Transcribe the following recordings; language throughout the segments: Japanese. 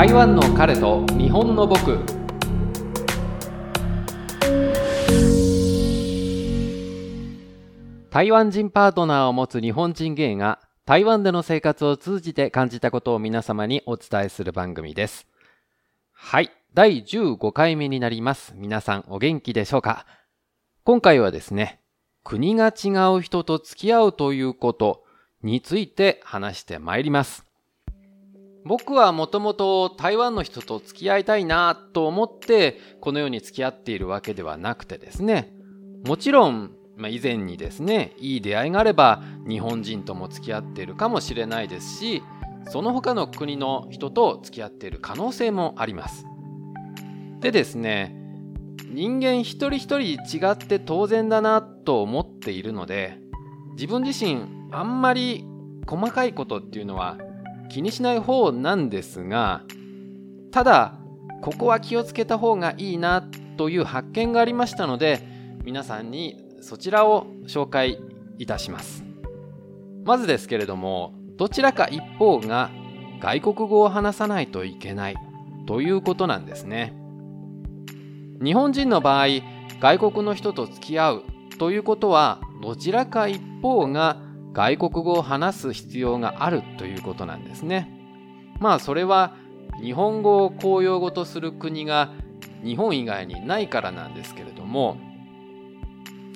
台湾の彼と日本の僕。台湾人パートナーを持つ日本人ゲイが台湾での生活を通じて感じたことを皆様にお伝えする番組です。はい。第15回目になります。皆さんお元気でしょうか？今回はですね国が違う人と付き合うということについて話してまいります。僕はもともと台湾の人と付き合いたいなと思ってこのように付き合っているわけではなくてですね。もちろん、以前にですねいい出会いがあれば日本人とも付き合っているかもしれないですしその他の国の人と付き合っている可能性もあります。でですね人間一人一人違って当然だなと思っているので自分自身あんまり細かいことっていうのは気にしない方なんですがただここは気をつけた方がいいなという発見がありましたので皆さんにそちらを紹介いたします。まずですけれどもどちらか一方が外国語を話さないといけないということなんですね。日本人の場合外国の人と付き合うということはどちらか一方が外国語を話す必要があるということなんですね。まあそれは日本語を公用語とする国が日本以外にないからなんですけれども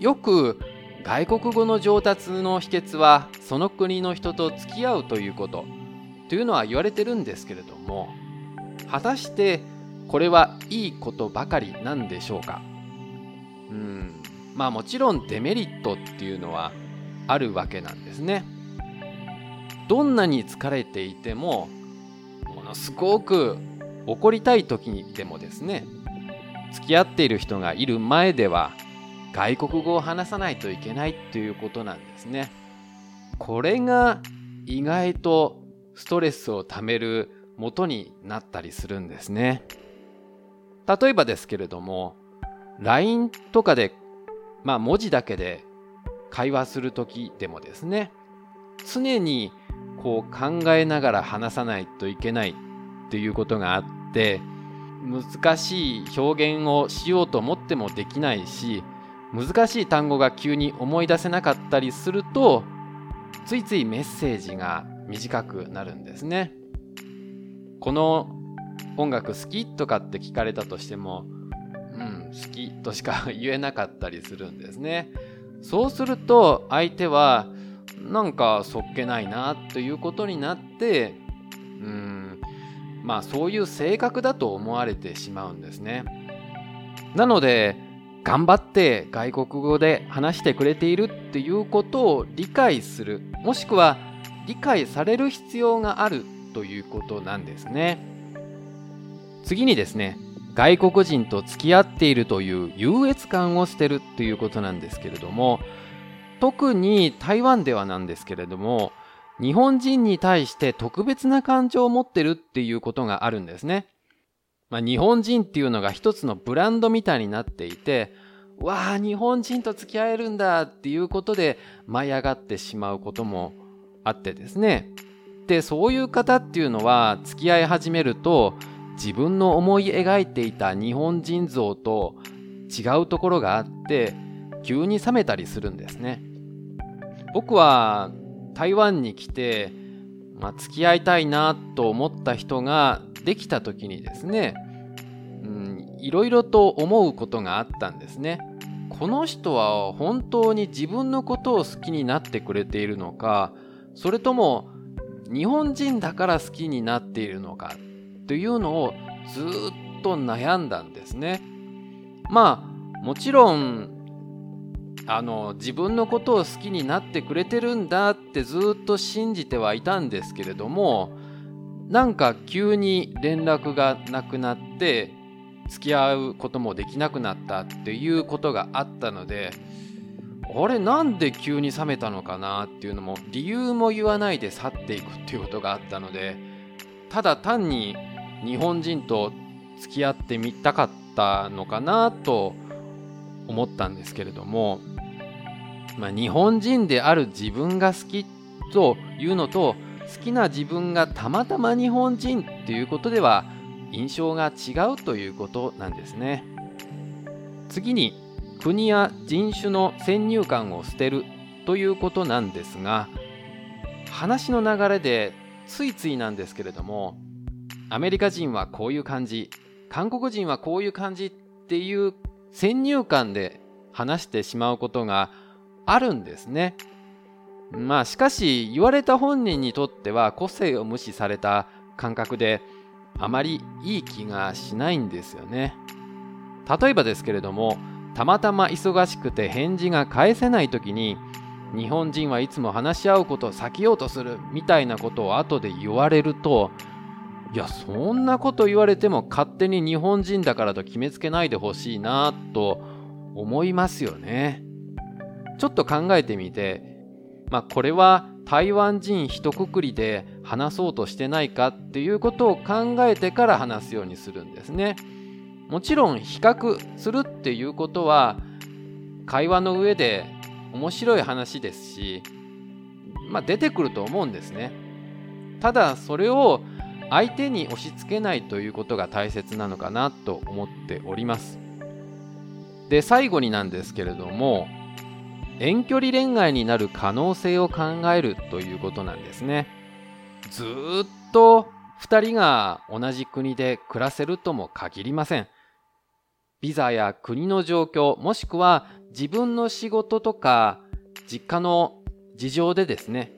よく外国語の上達の秘訣はその国の人と付き合うということというのは言われてるんですけれども果たしてこれはいいことばかりなんでしょうか？うんまあもちろんデメリットっていうのはあるわけなんですね。どんなに疲れていてもものすごく怒りたい時にでもですね付き合っている人がいる前では外国語を話さないといけないということなんですね。これが意外とストレスをためる元になったりするんですね。例えばですけれども LINE とかでまあ文字だけで会話する時でもですね常にこう考えながら話さないといけないっていうことがあって難しい表現をしようと思ってもできないし難しい単語が急に思い出せなかったりするとついついメッセージが短くなるんですね。この音楽好きとかって聞かれたとしてもうん好きとしか言えなかったりするんですね。そうすると相手はなんかそっけないなということになってうんまあそういう性格だと思われてしまうんですね。なので頑張って外国語で話してくれているっていうことを理解するもしくは理解される必要があるということなんですね。次にですね外国人と付き合っているという優越感を捨てるということなんですけれども特に台湾ではなんですけれども日本人に対して特別な感情を持ってるっていうことがあるんですね。まあ、日本人っていうのが一つのブランドみたいになっていてわあ日本人と付き合えるんだっていうことで舞い上がってしまうこともあってですね。でそういう方っていうのは付き合い始めると自分の思い描いていた日本人像と違うところがあって急に冷めたりするんですね。僕は台湾に来て、まあ、付き合いたいなと思った人ができた時にですね、いろいろと思うことがあったんですね。この人は本当に自分のことを好きになってくれているのかそれとも日本人だから好きになっているのかというのをずっと悩んだんですね。まあもちろんあの自分のことを好きになってくれてるんだってずっと信じてはいたんですけれどもなんか急に連絡がなくなって付き合うこともできなくなったっていうことがあったのであれなんで急に冷めたのかなっていうのも理由も言わないで去っていくっていうことがあったのでただ単に日本人と付き合ってみたかったのかなと思ったんですけれども、まあ、日本人である自分が好きというのと好きな自分がたまたま日本人っていうことでは印象が違うということなんですね。次に国や人種の先入観を捨てるということなんですが話の流れでついついなんですけれどもアメリカ人はこういう感じ韓国人はこういう感じっていう先入観で話してしまうことがあるんですね。まあしかし言われた本人にとっては個性を無視された感覚であまりいい気がしないんですよね。例えばですけれどもたまたま忙しくて返事が返せない時に日本人はいつも話し合うことを避けようとするみたいなことを後で言われるといやそんなこと言われても勝手に日本人だからと決めつけないでほしいなと思いますよね。ちょっと考えてみてまあ、これは台湾人一括りで話そうとしてないかっていうことを考えてから話すようにするんですね。もちろん比較するっていうことは会話の上で面白い話ですし、まあ、出てくると思うんですね。ただそれを相手に押し付けないということが大切なのかなと思っております。で最後になんですけれども遠距離恋愛になる可能性を考えるということなんですね。ずっと2人が同じ国で暮らせるとも限りません。ビザや国の状況、もしくは自分の仕事とか実家の事情でですね、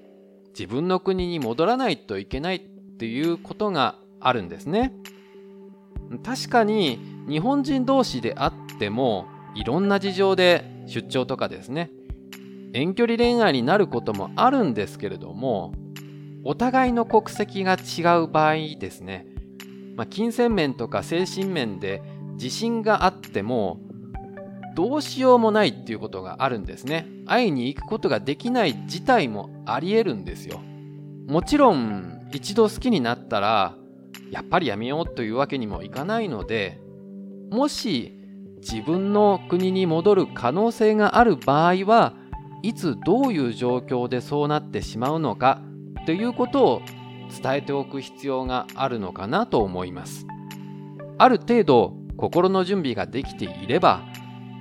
自分の国に戻らないといけないっていうことがあるんですね。確かに日本人同士であってもいろんな事情で出張とかですね。遠距離恋愛になることもあるんですけれどもお互いの国籍が違う場合ですね、まあ、金銭面とか精神面で自信があってもどうしようもないっていうことがあるんですね。会いに行くことができない事態もありえるんですよ。もちろん一度好きになったらやっぱりやめようというわけにもいかないのでもし自分の国に戻る可能性がある場合はいつどういう状況でそうなってしまうのかということを伝えておく必要があるのかなと思います。ある程度心の準備ができていれば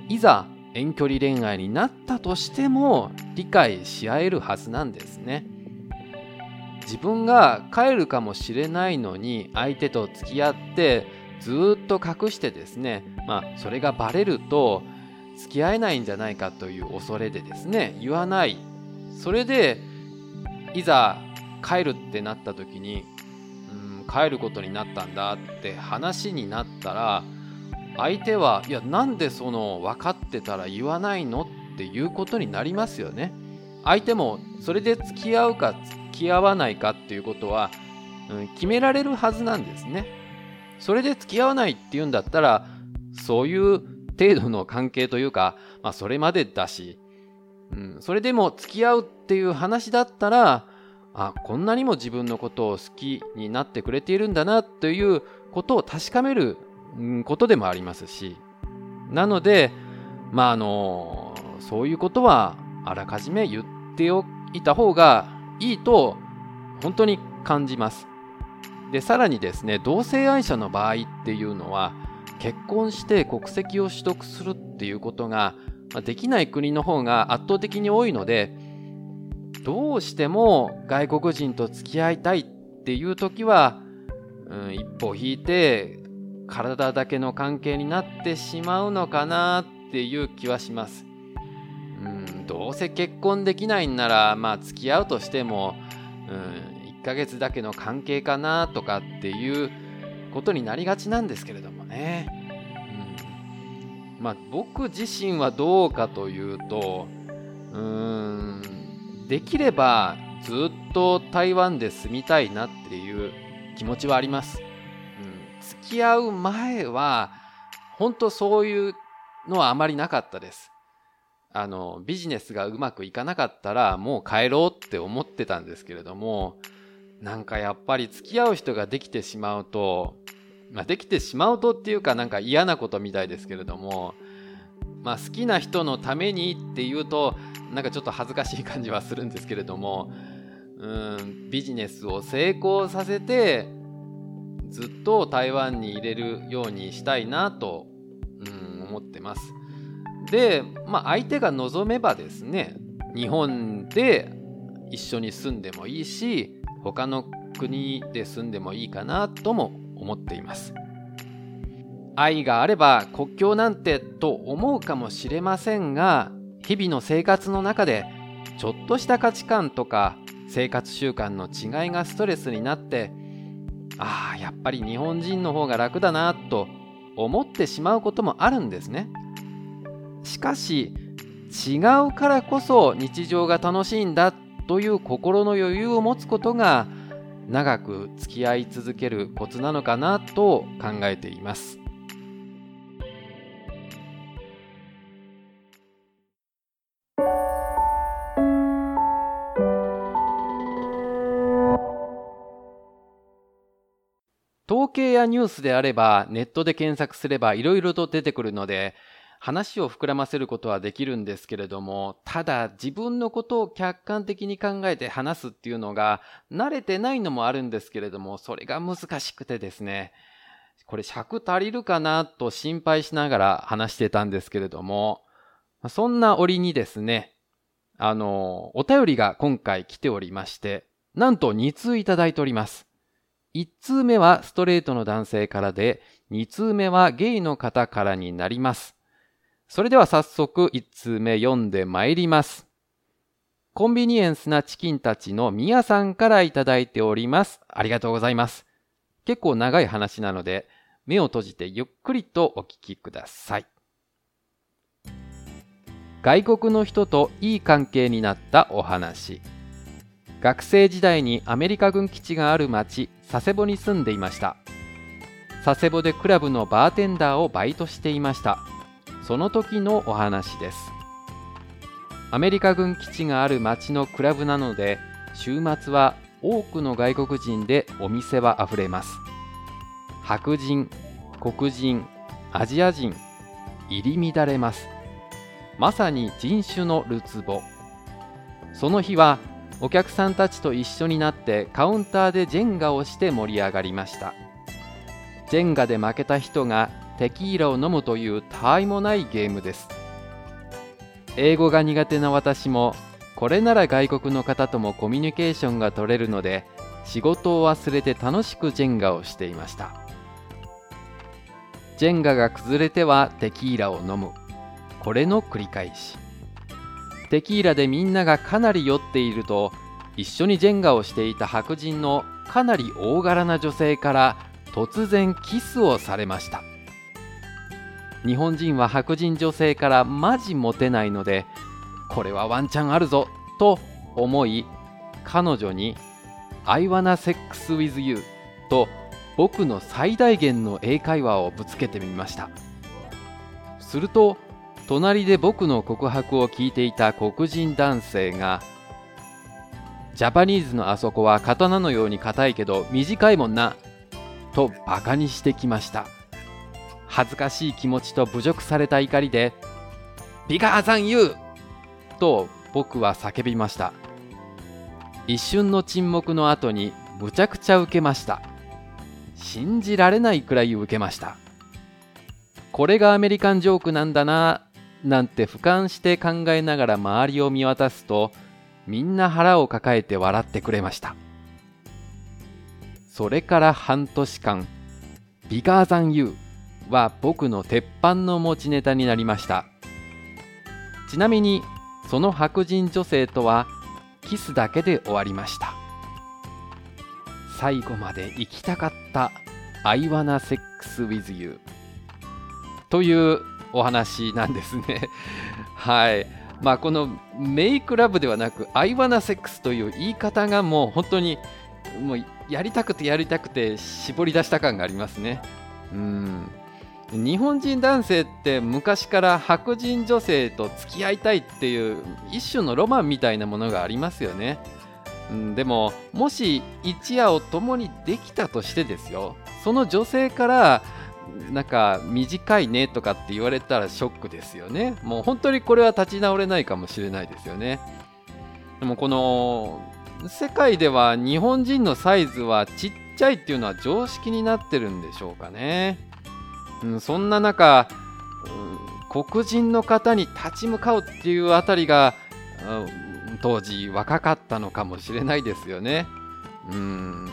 いざ遠距離恋愛になったとしても理解し合えるはずなんですね。自分が帰るかもしれないのに相手と付き合ってずっと隠してですねまあそれがバレると付き合えないんじゃないかという恐れでですね言わない。それでいざ帰るってなった時に帰ることになったんだって話になったら相手はいやなんでその分かってたら言わないのっていうことになりますよね。相手もそれで付き合うかき合わないかっていうことは、うん、決められるはずなんですね。それで付き合わないっていうんだったらそういう程度の関係というか、まあ、それまでだし、うん、それでも付き合うっていう話だったら、あ、こんなにも自分のことを好きになってくれているんだなということを確かめることでもありますし、なので、まあ、あの、そういうことはあらかじめ言っておいた方がいいと本当に感じます。で、さらにですね、同性愛者の場合っていうのは、結婚して国籍を取得するっていうことができない国の方が圧倒的に多いのでどうしても外国人と付き合いたいっていう時は、うん、一歩引いて体だけの関係になってしまうのかなっていう気はします。どうせ結婚できないんならまあ付き合うとしても、うん、1ヶ月だけの関係かなとかっていうことになりがちなんですけれどもね。うん、まあ僕自身はどうかというとうんできればずっと台湾で住みたいなっていう気持ちはあります。うん、付き合う前は本当そういうのはあまりなかったです。あのビジネスがうまくいかなかったらもう帰ろうって思ってたんですけれどもなんかやっぱり付き合う人ができてしまうと、まあ、できてしまうとっていうかなんか嫌なことみたいですけれども、まあ、好きな人のためにっていうとなんかちょっと恥ずかしい感じはするんですけれどもうんビジネスを成功させてずっと台湾に入れるようにしたいなと、うん、思ってます。で、まあ、相手が望めばですね日本で一緒に住んでもいいし他の国で住んでもいいかなとも思っています。愛があれば国境なんてと思うかもしれませんが日々の生活の中でちょっとした価値観とか生活習慣の違いがストレスになってああやっぱり日本人の方が楽だなと思ってしまうこともあるんですね。しかし違うからこそ日常が楽しいんだという心の余裕を持つことが長く付き合い続けるコツなのかなと考えています。統計やニュースであればネットで検索すればいろいろと出てくるので話を膨らませることはできるんですけれども、ただ自分のことを客観的に考えて話すっていうのが慣れてないのもあるんですけれども、それが難しくてですね、これ尺足りるかなと心配しながら話してたんですけれども、そんな折にですね、あの、お便りが今回来ておりまして、なんと2通いただいております。1通目はストレートの男性からで、2通目はゲイの方からになります。それでは早速1通目読んでまいります。コンビニエンスなチキンたちのみやさんからいただいております。ありがとうございます。結構長い話なので、目を閉じてゆっくりとお聞きください。外国の人といい関係になったお話。学生時代にアメリカ軍基地がある町、佐世保に住んでいました。佐世保でクラブのバーテンダーをバイトしていました。その時のお話です。アメリカ軍基地がある町のクラブなので週末は多くの外国人でお店はあふれます。白人黒人アジア人入り乱れます。まさに人種のるつぼ。その日はお客さんたちと一緒になってカウンターでジェンガをして盛り上がりました。ジェンガで負けた人がテキーラを飲むというたわいもないゲームです。英語が苦手な私もこれなら外国の方ともコミュニケーションが取れるので仕事を忘れて楽しくジェンガをしていました。ジェンガが崩れてはテキーラを飲む。これの繰り返し。テキーラでみんながかなり酔っていると一緒にジェンガをしていた白人のかなり大柄な女性から突然キスをされました。日本人は白人女性からマジモテないのでこれはワンチャンあるぞと思い彼女に「I wanna sex with you」と僕の最大限の英会話をぶつけてみました。すると隣で僕の告白を聞いていた黒人男性が「ジャパニーズのあそこは刀のように硬いけど短いもんな」とバカにしてきました。恥ずかしい気持ちと侮辱された怒りで「ビガーザンユー!」と僕は叫びました。一瞬の沈黙の後にむちゃくちゃ受けました。信じられないくらい受けました。これがアメリカンジョークなんだななんて俯瞰して考えながら周りを見渡すとみんな腹を抱えて笑ってくれました。それから半年間ビガーザンユーは僕の鉄板の持ちネタになりました。ちなみにその白人女性とはキスだけで終わりました。最後まで行きたかった I wanna sex with you というお話なんですね。はい。まあこのメイクラブではなく I wanna sex という言い方がもう本当にもうやりたくてやりたくて絞り出した感がありますね。うん。日本人男性って昔から白人女性と付き合いたいっていう一種のロマンみたいなものがありますよね。でももし一夜を共にできたとしてですよその女性からなんか短いねとかって言われたらショックですよねもう本当にこれは立ち直れないかもしれないですよねでもこの世界では日本人のサイズはちっちゃいっていうのは常識になってるんでしょうかね。うん、そんな中、うん、黒人の方に立ち向かうっていうあたりが、うん、当時若かったのかもしれないですよね。うん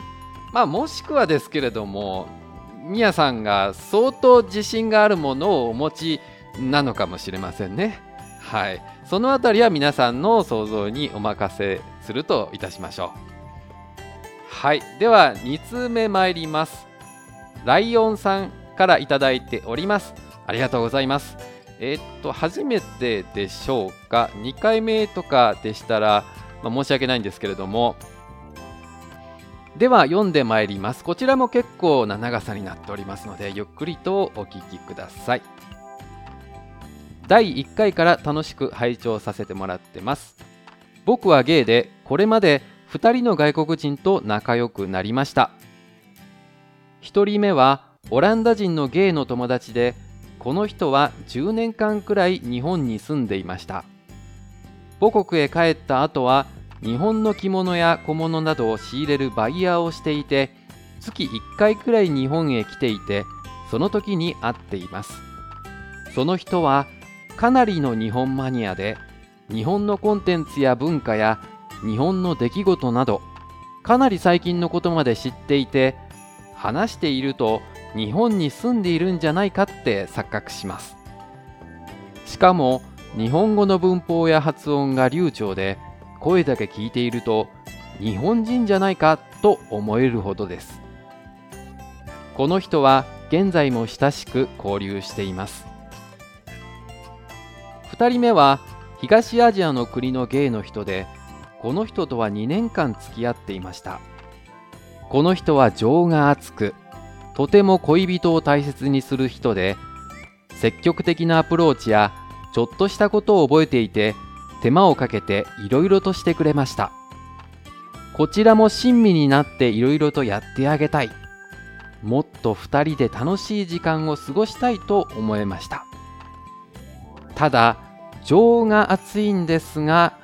まあもしくはですけれどもみやさんが相当自信があるものをお持ちなのかもしれませんね。はい、そのあたりは皆さんの想像にお任せするといたしましょう。はい、では2通目参ります。ライオンさんからいただいております。ありがとうございます。えー、っと、初めてでしょうか、2回目とかでしたら、まあ、申し訳ないんですけれども、では読んでまいります。こちらも結構な長さになっておりますので、ゆっくりとお聞きください。第1回から楽しく拝聴させてもらってます。僕はゲイで、これまで2人の外国人と仲良くなりました。1人目はオランダ人のゲイの友達で、この人は10年間くらい日本に住んでいました。母国へ帰った後は日本の着物や小物などを仕入れるバイヤーをしていて月1回くらい日本へ来ていてその時に会っていますその人はかなりの日本マニアで日本のコンテンツや文化や日本の出来事などかなり最近のことまで知っていて話していると日本に住んでいるんじゃないかって錯覚します。しかも日本語の文法や発音が流暢で声だけ聞いていると日本人じゃないかと思えるほどです。この人は現在も親しく交流しています。2人目は東アジアの国のゲイの人でこの人とは2年間付き合っていました。この人は情が厚くとても恋人を大切にする人で積極的なアプローチやちょっとしたことを覚えていて手間をかけていろいろとしてくれました。こちらも親身になっていろいろとやってあげたい。もっと2人で楽しい時間を過ごしたいと思いました。ただ情が熱いんですが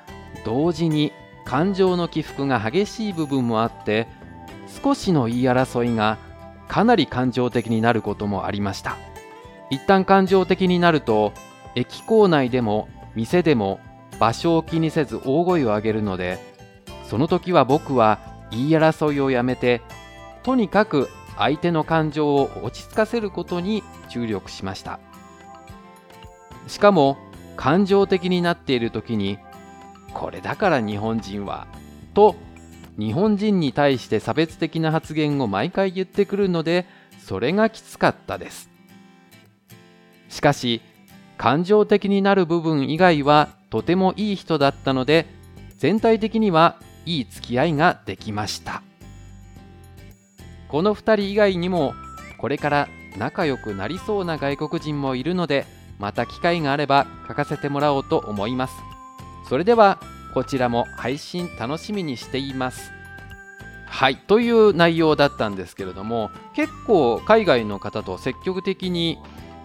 同時に感情の起伏が激しい部分もあって少しの言い争いがかなり感情的になることもありました。一旦感情的になると駅構内でも店でも場所を気にせず大声を上げるのでその時は僕は言い争いをやめてとにかく相手の感情を落ち着かせることに注力しました。しかも感情的になっている時にこれだから日本人はと日本人に対して差別的な発言を毎回言ってくるのでそれがきつかったです。しかし感情的になる部分以外はとてもいい人だったので全体的にはいい付き合いができました。この2人以外にもこれから仲良くなりそうな外国人もいるのでまた機会があれば書かせてもらおうと思います。それではこちらも配信楽しみにしています。はい。という内容だったんですけれども結構海外の方と積極的に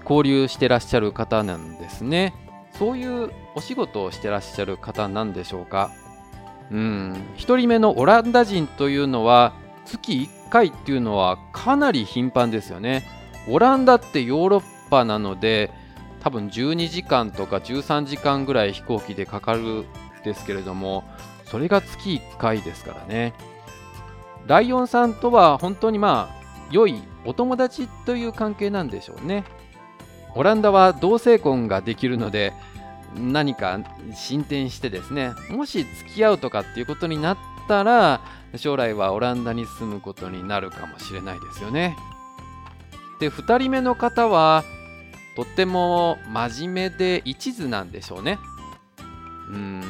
交流してらっしゃる方なんですね。そういうお仕事をしてらっしゃる方なんでしょうか？うん。1人目のオランダ人というのは月1回っていうのはかなり頻繁ですよね。オランダってヨーロッパなので多分12時間とか13時間ぐらい飛行機でかかるですけれどもそれが月1回ですからねライオンさんとは本当にまあ良いお友達という関係なんでしょうねオランダは同性婚ができるので何か進展してですねもし付き合うとかっていうことになったら将来はオランダに住むことになるかもしれないですよね。で2人目の方はとっても真面目で一途なんでしょうね。うん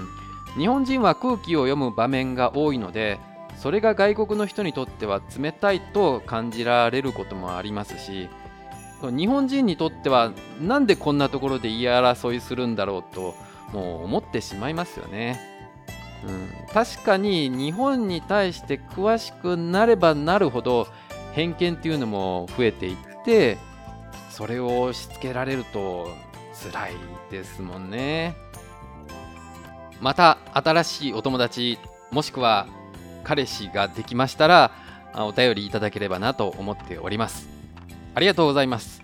日本人は空気を読む場面が多いのでそれが外国の人にとっては冷たいと感じられることもありますし日本人にとってはなんでこんなところで言い争いするんだろうともう思ってしまいますよね。うん、確かに日本に対して詳しくなればなるほど偏見っていうのも増えていってそれを押し付けられると辛いですもんね。また新しいお友達もしくは彼氏ができましたらお便りいただければなと思っております。ありがとうございます。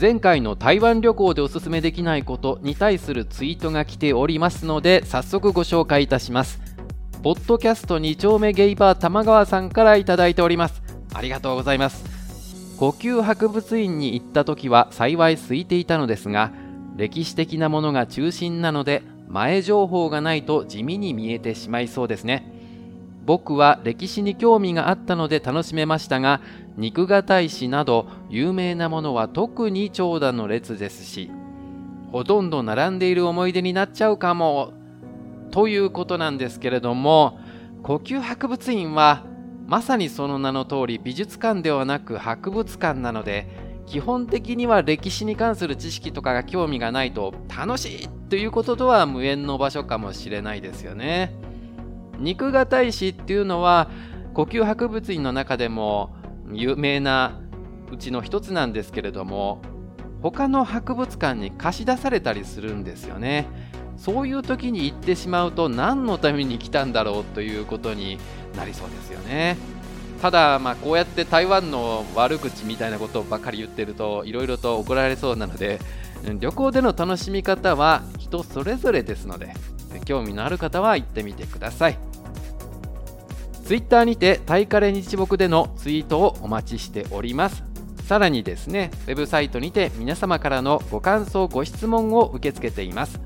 前回の台湾旅行でおすすめできないことに対するツイートが来ておりますので早速ご紹介いたします。ポッドキャスト2丁目ゲイバー玉川さんからいただいております。ありがとうございます。呼吸博物院に行った時は幸い空いていたのですが歴史的なものが中心なので前情報がないと地味に見えてしまいそうですね。僕は歴史に興味があったので楽しめましたが肉が大師など有名なものは特に長蛇の列ですしほとんど並んでいる思い出になっちゃうかもということなんですけれども呼吸博物院はまさにその名の通り美術館ではなく博物館なので基本的には歴史に関する知識とかが興味がないと楽しいということとは無縁の場所かもしれないですよね。肉が大師っていうのは呼吸博物院の中でも有名なうちの一つなんですけれども他の博物館に貸し出されたりするんですよねそういう時に行ってしまうと何のために来たんだろうということになりそうですよね。ただまあこうやって台湾の悪口みたいなことばかり言ってるといろいろと怒られそうなので旅行での楽しみ方は人それぞれですので興味のある方は行ってみてください。ツイッターにてタイカレ日木でのツイートをお待ちしております。さらにですねウェブサイトにて皆様からのご感想ご質問を受け付けています。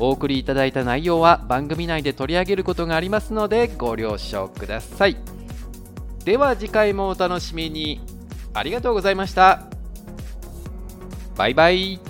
お送りいただいた内容は番組内で取り上げることがありますのでご了承ください。では次回もお楽しみに。ありがとうございました。バイバイ。